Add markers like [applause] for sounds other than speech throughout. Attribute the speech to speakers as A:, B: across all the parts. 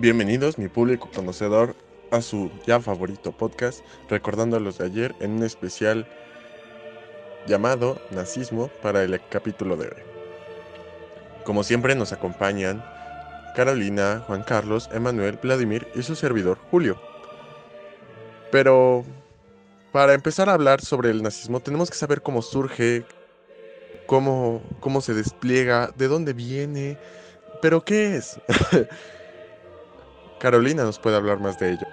A: Bienvenidos, mi público conocedor, a su ya favorito podcast, recordando los de ayer en un especial llamado Nazismo para el capítulo de hoy. Como siempre nos acompañan Carolina, Juan Carlos, Emanuel, Vladimir y su servidor Julio. Pero para empezar a hablar sobre el nazismo tenemos que saber cómo surge, cómo, cómo se despliega, de dónde viene, pero qué es. [laughs] Carolina nos puede hablar más de ello.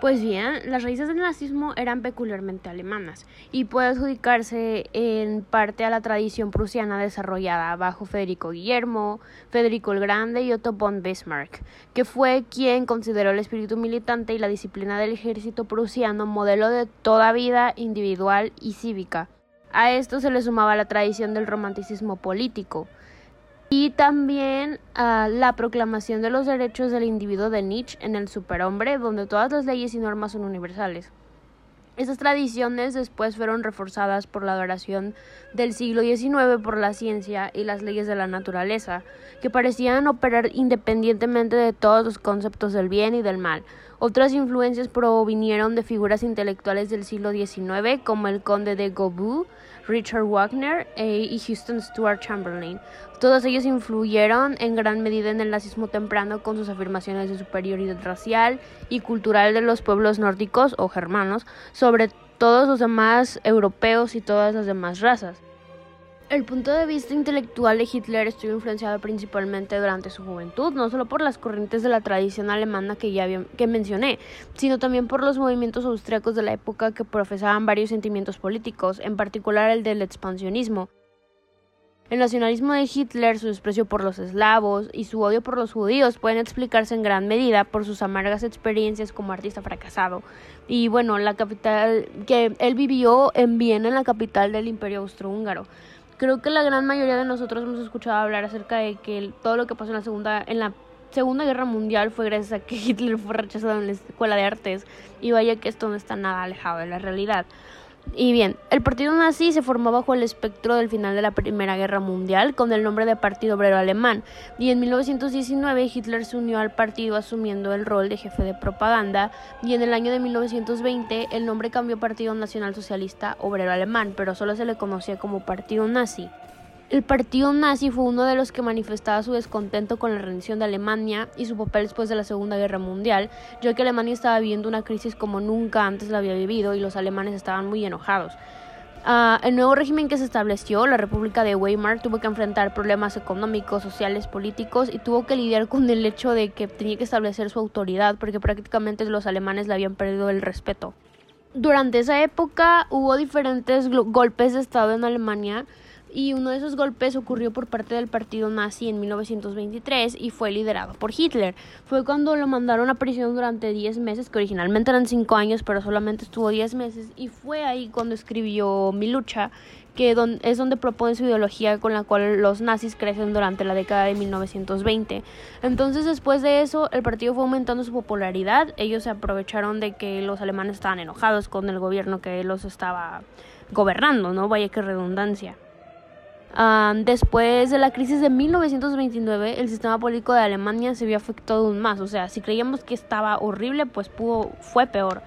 B: Pues bien, las raíces del nazismo eran peculiarmente alemanas y puede adjudicarse en parte a la tradición prusiana desarrollada bajo Federico Guillermo, Federico el Grande y Otto von Bismarck, que fue quien consideró el espíritu militante y la disciplina del ejército prusiano modelo de toda vida individual y cívica. A esto se le sumaba la tradición del romanticismo político, y también ah, la proclamación de los derechos del individuo de Nietzsche en el superhombre, donde todas las leyes y normas son universales. Estas tradiciones después fueron reforzadas por la adoración del siglo XIX por la ciencia y las leyes de la naturaleza, que parecían operar independientemente de todos los conceptos del bien y del mal. Otras influencias provinieron de figuras intelectuales del siglo XIX, como el conde de Gobou, Richard Wagner eh, y Houston Stuart Chamberlain. Todos ellos influyeron en gran medida en el nazismo temprano con sus afirmaciones de superioridad racial y cultural de los pueblos nórdicos o germanos sobre todos los demás europeos y todas las demás razas. El punto de vista intelectual de Hitler estuvo influenciado principalmente durante su juventud, no solo por las corrientes de la tradición alemana que ya que mencioné, sino también por los movimientos austriacos de la época que profesaban varios sentimientos políticos, en particular el del expansionismo. El nacionalismo de Hitler, su desprecio por los eslavos y su odio por los judíos pueden explicarse en gran medida por sus amargas experiencias como artista fracasado. Y bueno, la capital que él vivió en Viena, en la capital del Imperio Austrohúngaro. Creo que la gran mayoría de nosotros hemos escuchado hablar acerca de que todo lo que pasó en la segunda en la Segunda Guerra Mundial fue gracias a que Hitler fue rechazado en la Escuela de Artes y vaya que esto no está nada alejado de la realidad. Y bien, el partido nazi se formó bajo el espectro del final de la Primera Guerra Mundial con el nombre de Partido Obrero Alemán y en 1919 Hitler se unió al partido asumiendo el rol de jefe de propaganda y en el año de 1920 el nombre cambió a Partido Nacional Socialista Obrero Alemán, pero solo se le conocía como Partido Nazi. El partido nazi fue uno de los que manifestaba su descontento con la rendición de Alemania y su papel después de la Segunda Guerra Mundial, ya que Alemania estaba viviendo una crisis como nunca antes la había vivido y los alemanes estaban muy enojados. Uh, el nuevo régimen que se estableció, la República de Weimar, tuvo que enfrentar problemas económicos, sociales, políticos y tuvo que lidiar con el hecho de que tenía que establecer su autoridad porque prácticamente los alemanes le habían perdido el respeto. Durante esa época hubo diferentes golpes de Estado en Alemania y uno de esos golpes ocurrió por parte del partido nazi en 1923 y fue liderado por Hitler. Fue cuando lo mandaron a prisión durante 10 meses, que originalmente eran 5 años, pero solamente estuvo 10 meses, y fue ahí cuando escribió Mi lucha, que es donde propone su ideología con la cual los nazis crecen durante la década de 1920. Entonces después de eso el partido fue aumentando su popularidad, ellos se aprovecharon de que los alemanes estaban enojados con el gobierno que los estaba gobernando, ¿no? Vaya que redundancia después de la crisis de 1929, el sistema político de Alemania se vio afectado aún más. O sea, si creíamos que estaba horrible, pues pudo, fue peor.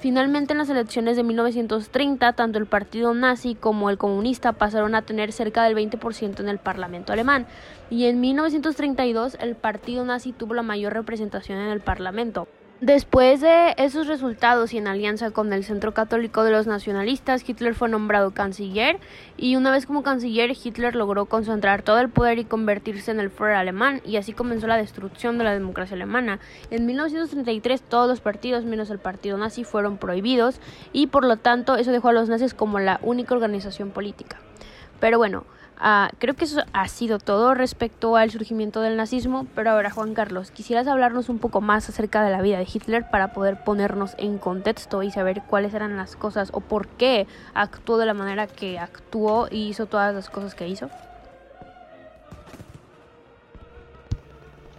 B: Finalmente, en las elecciones de 1930, tanto el partido nazi como el comunista pasaron a tener cerca del 20% en el Parlamento alemán. Y en 1932, el partido nazi tuvo la mayor representación en el Parlamento. Después de esos resultados y en alianza con el Centro Católico de los Nacionalistas, Hitler fue nombrado canciller y una vez como canciller Hitler logró concentrar todo el poder y convertirse en el Führer alemán y así comenzó la destrucción de la democracia alemana. En 1933 todos los partidos menos el partido nazi fueron prohibidos y por lo tanto eso dejó a los nazis como la única organización política. Pero bueno, Ah, creo que eso ha sido todo respecto al surgimiento del nazismo, pero ahora Juan Carlos, quisieras hablarnos un poco más acerca de la vida de Hitler para poder ponernos en contexto y saber cuáles eran las cosas o por qué actuó de la manera que actuó y hizo todas las cosas que hizo.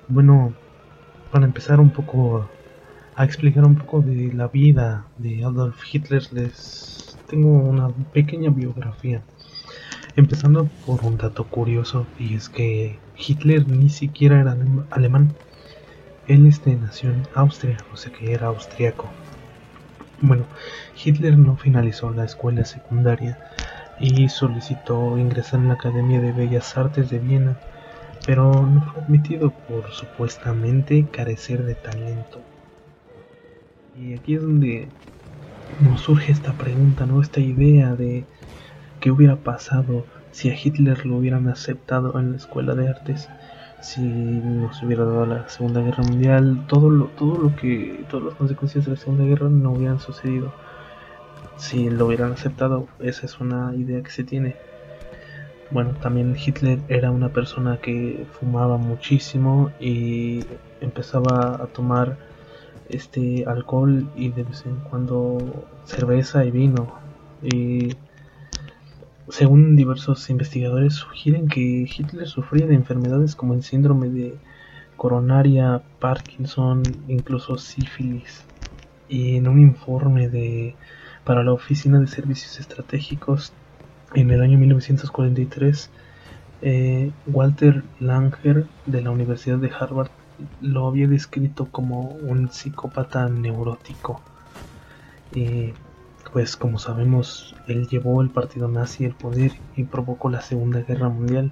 C: Bueno, para empezar un poco a explicar un poco de la vida de Adolf Hitler, les tengo una pequeña biografía. Empezando por un dato curioso, y es que Hitler ni siquiera era alemán. Él este, nació en Austria, o sea que era austriaco. Bueno, Hitler no finalizó la escuela secundaria y solicitó ingresar en la Academia de Bellas Artes de Viena, pero no fue admitido por supuestamente carecer de talento. Y aquí es donde nos surge esta pregunta, ¿no? Esta idea de qué hubiera pasado si a Hitler lo hubieran aceptado en la escuela de artes, si nos hubiera dado la Segunda Guerra Mundial, todo lo, todo lo que, todas las consecuencias de la Segunda Guerra no hubieran sucedido. Si lo hubieran aceptado, esa es una idea que se tiene. Bueno, también Hitler era una persona que fumaba muchísimo y empezaba a tomar este alcohol y de vez en cuando cerveza y vino. Y según diversos investigadores sugieren que Hitler sufría de enfermedades como el síndrome de coronaria, Parkinson, incluso sífilis. Y en un informe de para la Oficina de Servicios Estratégicos en el año 1943, eh, Walter Langer de la Universidad de Harvard lo había descrito como un psicópata neurótico. Y pues como sabemos, él llevó el partido nazi al poder y provocó la Segunda Guerra Mundial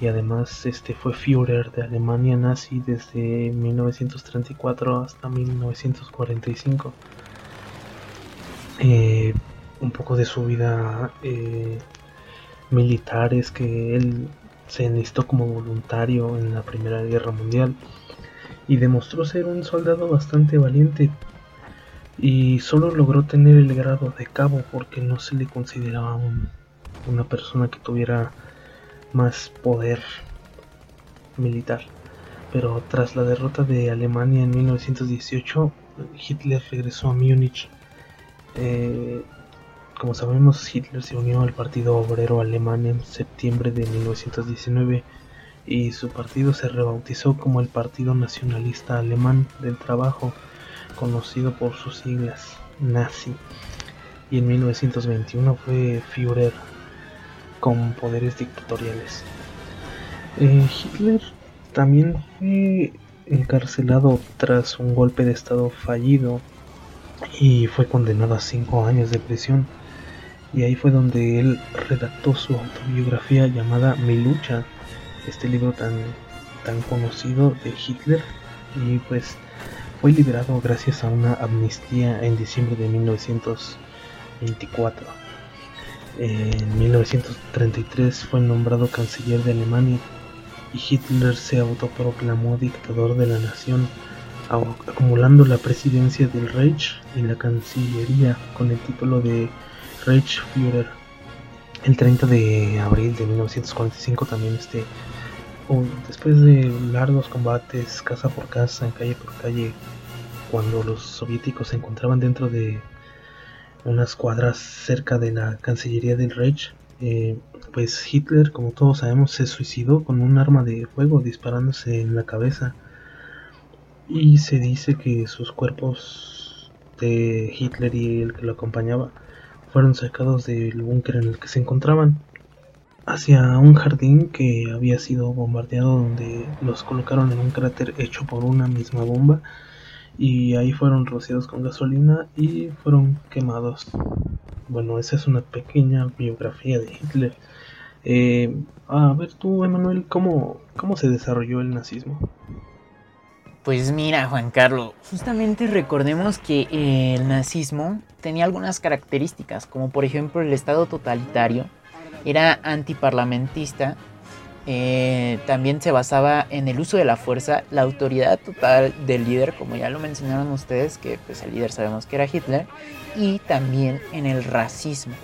C: y además este fue Führer de Alemania nazi desde 1934 hasta 1945. Eh, un poco de su vida eh, militar es que él se enlistó como voluntario en la Primera Guerra Mundial y demostró ser un soldado bastante valiente y solo logró tener el grado de cabo porque no se le consideraba una persona que tuviera más poder militar. Pero tras la derrota de Alemania en 1918, Hitler regresó a Múnich. Eh, como sabemos, Hitler se unió al Partido Obrero Alemán en septiembre de 1919 y su partido se rebautizó como el Partido Nacionalista Alemán del Trabajo, conocido por sus siglas nazi. Y en 1921 fue Führer con poderes dictatoriales. Eh, Hitler también fue encarcelado tras un golpe de estado fallido y fue condenado a cinco años de prisión. Y ahí fue donde él redactó su autobiografía llamada Mi lucha este libro tan, tan conocido de Hitler y pues fue liberado gracias a una amnistía en diciembre de 1924. En 1933 fue nombrado canciller de Alemania y Hitler se autoproclamó dictador de la nación, acumulando la presidencia del Reich y la cancillería con el título de Reichsführer. El 30 de abril de 1945 también este después de largos combates casa por casa, calle por calle, cuando los soviéticos se encontraban dentro de unas cuadras cerca de la Cancillería del Reich, eh, pues Hitler, como todos sabemos, se suicidó con un arma de fuego disparándose en la cabeza. Y se dice que sus cuerpos de Hitler y el que lo acompañaba fueron sacados del búnker en el que se encontraban hacia un jardín que había sido bombardeado donde los colocaron en un cráter hecho por una misma bomba y ahí fueron rociados con gasolina y fueron quemados. Bueno, esa es una pequeña biografía de Hitler. Eh, a ver tú, Emanuel, ¿cómo, ¿cómo se desarrolló el nazismo?
D: Pues mira, Juan Carlos, justamente recordemos que el nazismo tenía algunas características, como por ejemplo el estado totalitario, era antiparlamentista, eh, también se basaba en el uso de la fuerza, la autoridad total del líder, como ya lo mencionaron ustedes, que pues el líder sabemos que era Hitler, y también en el racismo.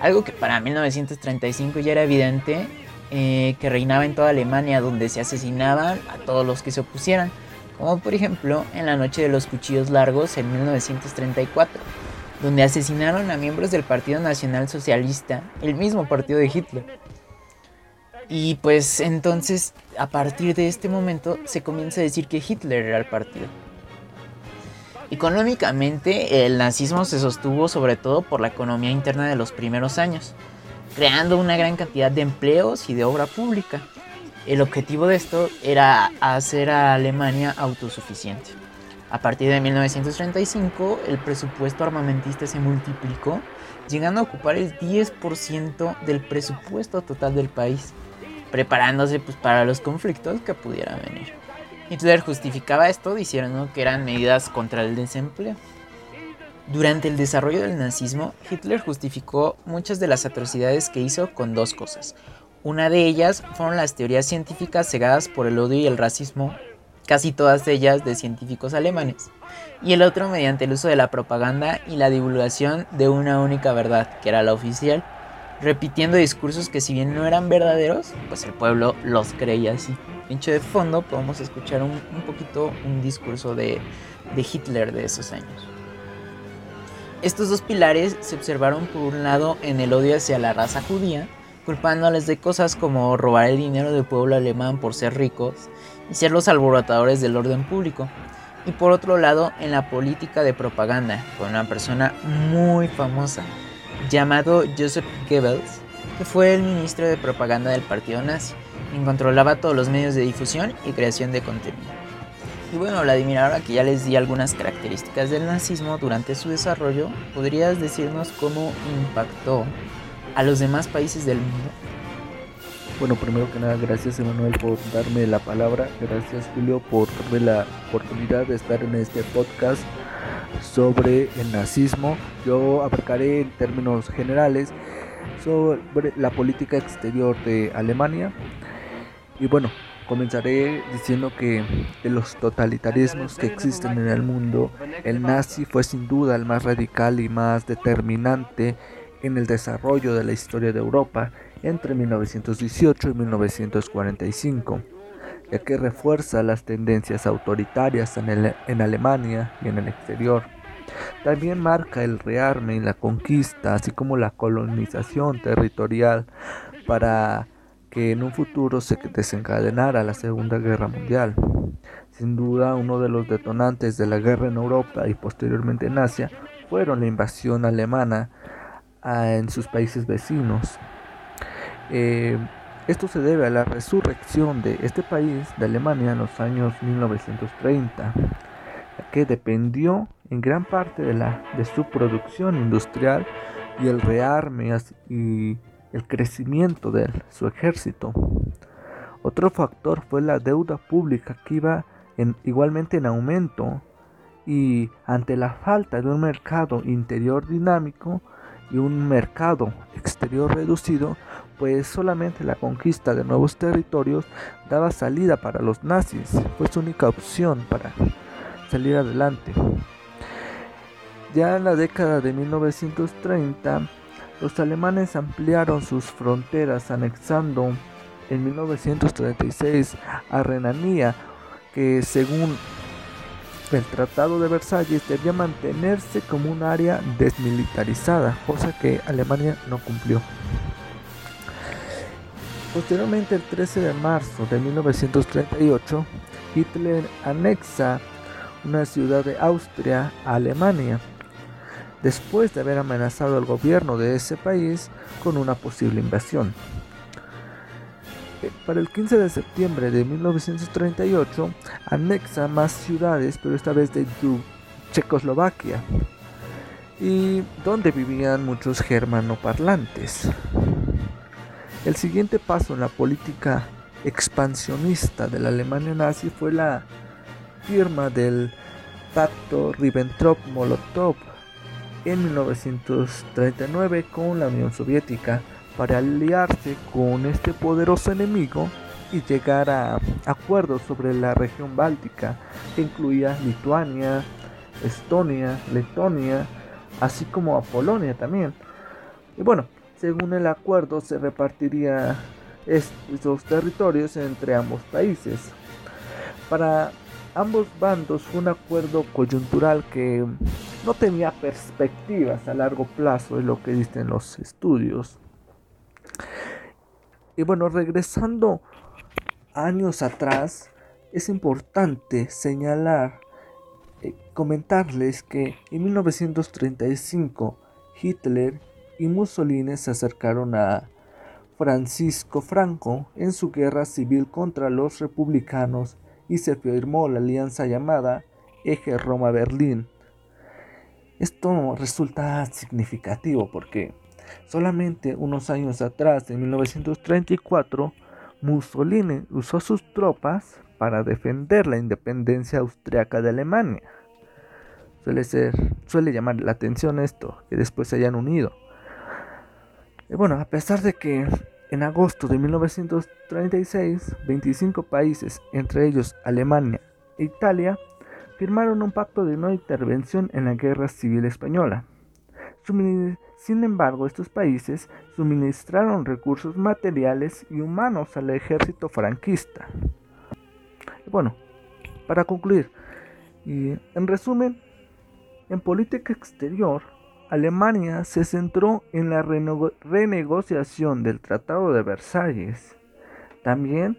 D: Algo que para 1935 ya era evidente eh, que reinaba en toda Alemania, donde se asesinaban a todos los que se opusieran, como por ejemplo en la Noche de los Cuchillos Largos en 1934 donde asesinaron a miembros del Partido Nacional Socialista, el mismo partido de Hitler. Y pues entonces, a partir de este momento, se comienza a decir que Hitler era el partido. Económicamente, el nazismo se sostuvo sobre todo por la economía interna de los primeros años, creando una gran cantidad de empleos y de obra pública. El objetivo de esto era hacer a Alemania autosuficiente. A partir de 1935, el presupuesto armamentista se multiplicó, llegando a ocupar el 10% del presupuesto total del país, preparándose pues, para los conflictos que pudieran venir. Hitler justificaba esto diciendo que eran medidas contra el desempleo. Durante el desarrollo del nazismo, Hitler justificó muchas de las atrocidades que hizo con dos cosas. Una de ellas fueron las teorías científicas cegadas por el odio y el racismo, casi todas ellas de científicos alemanes, y el otro mediante el uso de la propaganda y la divulgación de una única verdad, que era la oficial, repitiendo discursos que si bien no eran verdaderos, pues el pueblo los creía así. Dicho de fondo, podemos escuchar un, poquito un discurso de, de Hitler de esos años. Estos dos pilares se observaron por un lado en el odio hacia la raza judía, culpándoles de cosas como robar el dinero del pueblo alemán por ser ricos y ser los alborotadores del orden público, y por otro lado en la política de propaganda, con una persona muy famosa, llamado Joseph Goebbels, que fue el ministro de propaganda del partido nazi, quien controlaba todos los medios de difusión y creación de contenido. Y bueno, Vladimir, ahora que ya les di algunas características del nazismo durante su desarrollo, ¿podrías decirnos cómo impactó a los demás países del mundo?
E: Bueno, primero que nada, gracias Emanuel por darme la palabra. Gracias Julio por darme la oportunidad de estar en este podcast sobre el nazismo. Yo abarcaré en términos generales sobre la política exterior de Alemania. Y bueno, Comenzaré diciendo que de los totalitarismos que existen en el mundo, el nazi fue sin duda el más radical y más determinante en el desarrollo de la historia de Europa entre 1918 y 1945, ya que refuerza las tendencias autoritarias en, en Alemania y en el exterior. También marca el rearme y la conquista, así como la colonización territorial para que en un futuro se desencadenara la Segunda Guerra Mundial. Sin duda, uno de los detonantes de la guerra en Europa y posteriormente en Asia fueron la invasión alemana ah, en sus países vecinos. Eh, esto se debe a la resurrección de este país, de Alemania, en los años 1930, que dependió en gran parte de, la, de su producción industrial y el rearme y el crecimiento de su ejército. Otro factor fue la deuda pública que iba en, igualmente en aumento y ante la falta de un mercado interior dinámico y un mercado exterior reducido, pues solamente la conquista de nuevos territorios daba salida para los nazis, fue su única opción para salir adelante. Ya en la década de 1930, los alemanes ampliaron sus fronteras anexando en 1936 a Renania, que según el Tratado de Versalles debía mantenerse como un área desmilitarizada, cosa que Alemania no cumplió. Posteriormente, el 13 de marzo de 1938, Hitler anexa una ciudad de Austria a Alemania después de haber amenazado al gobierno de ese país con una posible invasión. Eh, para el 15 de septiembre de 1938 anexa más ciudades, pero esta vez de Checoslovaquia, y donde vivían muchos germanoparlantes. El siguiente paso en la política expansionista de la Alemania nazi fue la firma del pacto Ribbentrop-Molotov en 1939 con la Unión Soviética para aliarse con este poderoso enemigo y llegar a acuerdos sobre la región báltica que incluía Lituania, Estonia, Letonia, así como a Polonia también. Y bueno, según el acuerdo se repartiría estos territorios entre ambos países. Para ambos bandos fue un acuerdo coyuntural que no tenía perspectivas a largo plazo, es lo que dicen los estudios. Y bueno, regresando años atrás, es importante señalar, eh, comentarles que en 1935 Hitler y Mussolini se acercaron a Francisco Franco en su guerra civil contra los republicanos y se firmó la alianza llamada Eje Roma-Berlín. Esto resulta significativo porque solamente unos años atrás, en 1934, Mussolini usó sus tropas para defender la independencia austriaca de Alemania. Suele ser, suele llamar la atención esto, que después se hayan unido. Y bueno, a pesar de que en agosto de 1936, 25 países, entre ellos Alemania e Italia, firmaron un pacto de no intervención en la Guerra Civil Española. Sin embargo, estos países suministraron recursos materiales y humanos al ejército franquista. Bueno, para concluir, y en resumen, en política exterior, Alemania se centró en la renegociación del Tratado de Versalles. También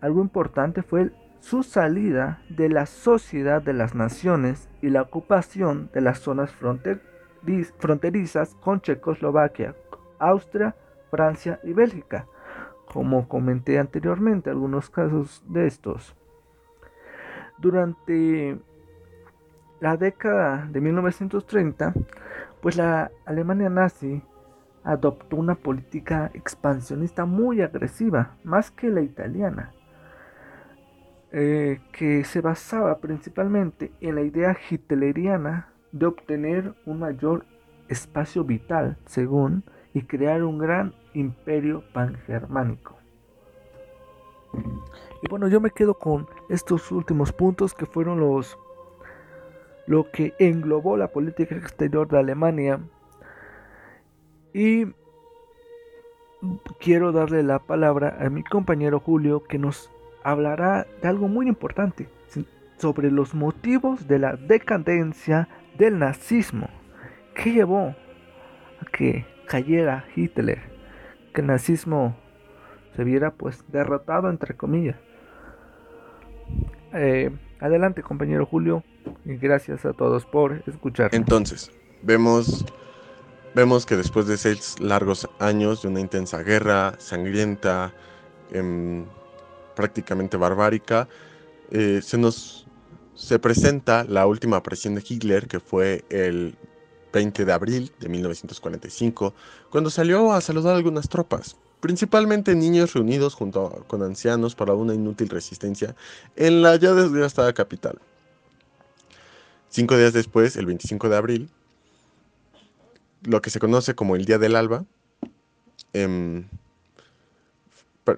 E: algo importante fue su salida de la Sociedad de las Naciones y la ocupación de las zonas fronterizas con Checoslovaquia, Austria, Francia y Bélgica como comenté anteriormente, algunos casos de estos. Durante la década de 1930, pues la Alemania nazi adoptó una política expansionista muy agresiva, más que la italiana, eh, que se basaba principalmente en la idea hitleriana de obtener un mayor espacio vital, según, y crear un gran imperio pangermánico. Y bueno, yo me quedo con estos últimos puntos que fueron los lo que englobó la política exterior de Alemania. Y quiero darle la palabra a mi compañero Julio que nos hablará de algo muy importante sobre los motivos de la decadencia del nazismo. ¿Qué llevó a que cayera Hitler? Que el nazismo se viera pues derrotado entre comillas. Eh, adelante compañero Julio y gracias a todos por escuchar.
A: Entonces, vemos, vemos que después de seis largos años de una intensa guerra sangrienta, em, prácticamente barbárica, eh, se nos se presenta la última presión de Hitler, que fue el 20 de abril de 1945, cuando salió a saludar a algunas tropas, principalmente niños reunidos junto con ancianos para una inútil resistencia en la ya desgastada capital. Cinco días después, el 25 de abril, lo que se conoce como el Día del Alba, em,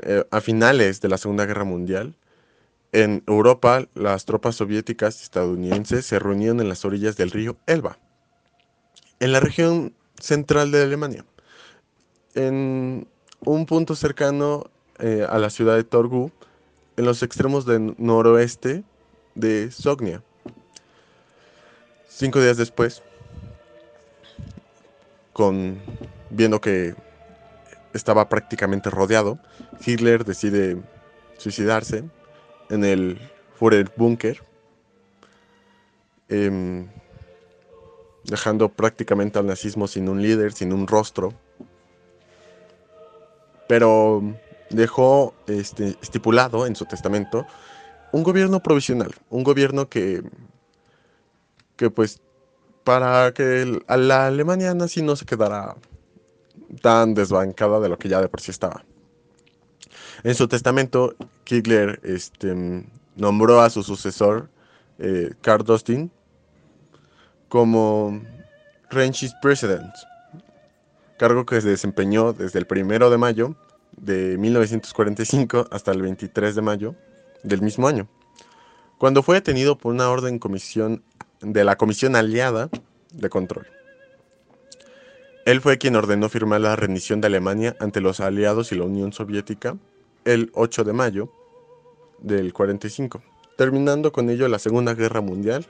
A: eh, a finales de la Segunda Guerra Mundial, en Europa las tropas soviéticas y estadounidenses se reunieron en las orillas del río Elba en la región central de Alemania, en un punto cercano eh, a la ciudad de Torgu, en los extremos del noroeste de Sognia. Cinco días después, con, viendo que estaba prácticamente rodeado, Hitler decide suicidarse en el Führer Bunker. Em, dejando prácticamente al nazismo sin un líder, sin un rostro. Pero dejó este, estipulado en su testamento un gobierno provisional, un gobierno que, que pues para que a la Alemania nazi no se quedara tan desbancada de lo que ya de por sí estaba. En su testamento, Hitler este, nombró a su sucesor, eh, Karl Dostin, como Renchis President, cargo que se desempeñó desde el 1 de mayo de 1945 hasta el 23 de mayo del mismo año, cuando fue detenido por una orden comisión de la Comisión Aliada de Control. Él fue quien ordenó firmar la rendición de Alemania ante los aliados y la Unión Soviética el 8 de mayo del 45, terminando con ello la Segunda Guerra Mundial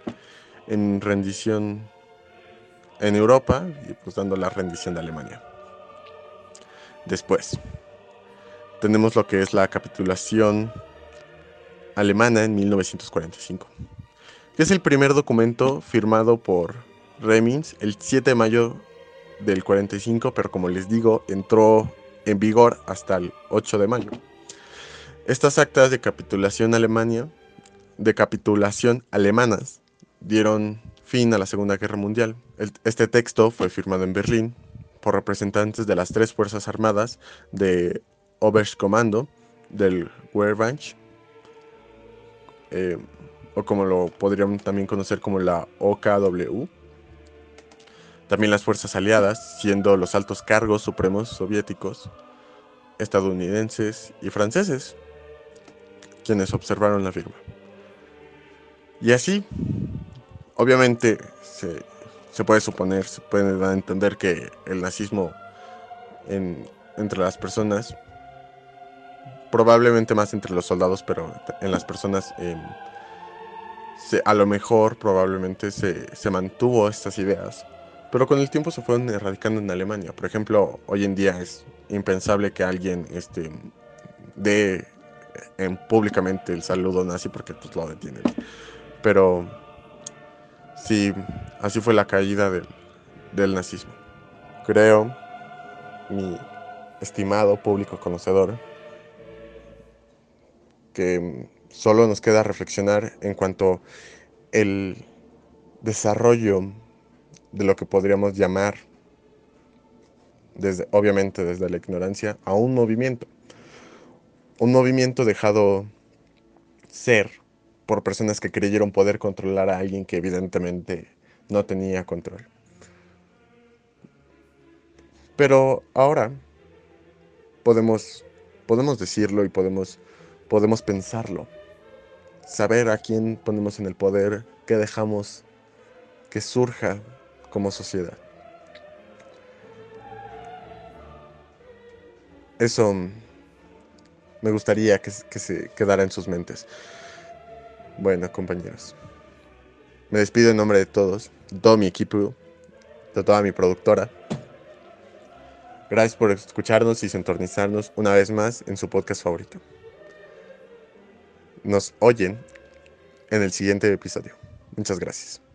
A: en rendición en Europa y pues dando la rendición de Alemania. Después tenemos lo que es la capitulación alemana en 1945, que es el primer documento firmado por Remins el 7 de mayo del 45, pero como les digo, entró en vigor hasta el 8 de mayo. Estas actas de capitulación Alemania, de capitulación alemanas, dieron fin a la Segunda Guerra Mundial. este texto fue firmado en Berlín por representantes de las tres Fuerzas Armadas de Oberkommando del Wehrmacht, eh, o como lo podrían también conocer como la OKW. También las fuerzas aliadas, siendo los altos cargos supremos soviéticos, estadounidenses y franceses, quienes observaron la firma. Y así, obviamente, se, se puede suponer, se puede entender que el nazismo entre las personas, probablemente más entre los soldados, pero en las personas, em, a lo mejor probablemente se, se, mantuvo estas ideas, pero con el tiempo se fueron erradicando en Alemania. Por ejemplo, hoy en día es impensable que alguien este, dé en públicamente el saludo nazi porque pues lo detienen. Pero sí, así fue la caída del, nazismo. Creo, mi estimado público conocedor, que solo nos queda reflexionar en cuanto el desarrollo de lo que podríamos llamar, desde, obviamente desde la ignorancia, a un movimiento. Un movimiento dejado ser por personas que creyeron poder controlar a alguien que evidentemente no tenía control. Pero ahora podemos, podemos decirlo y podemos, podemos pensarlo. Saber a quién ponemos en el poder, qué dejamos que surja como sociedad. Eso me gustaría que, que se quedara en sus mentes. Bueno, compañeros. Me despido en nombre de todos, de todo mi equipo, de toda mi productora. Gracias por escucharnos y sintonizarnos una vez más en su podcast favorito. Nos oyen en el siguiente episodio. Muchas gracias.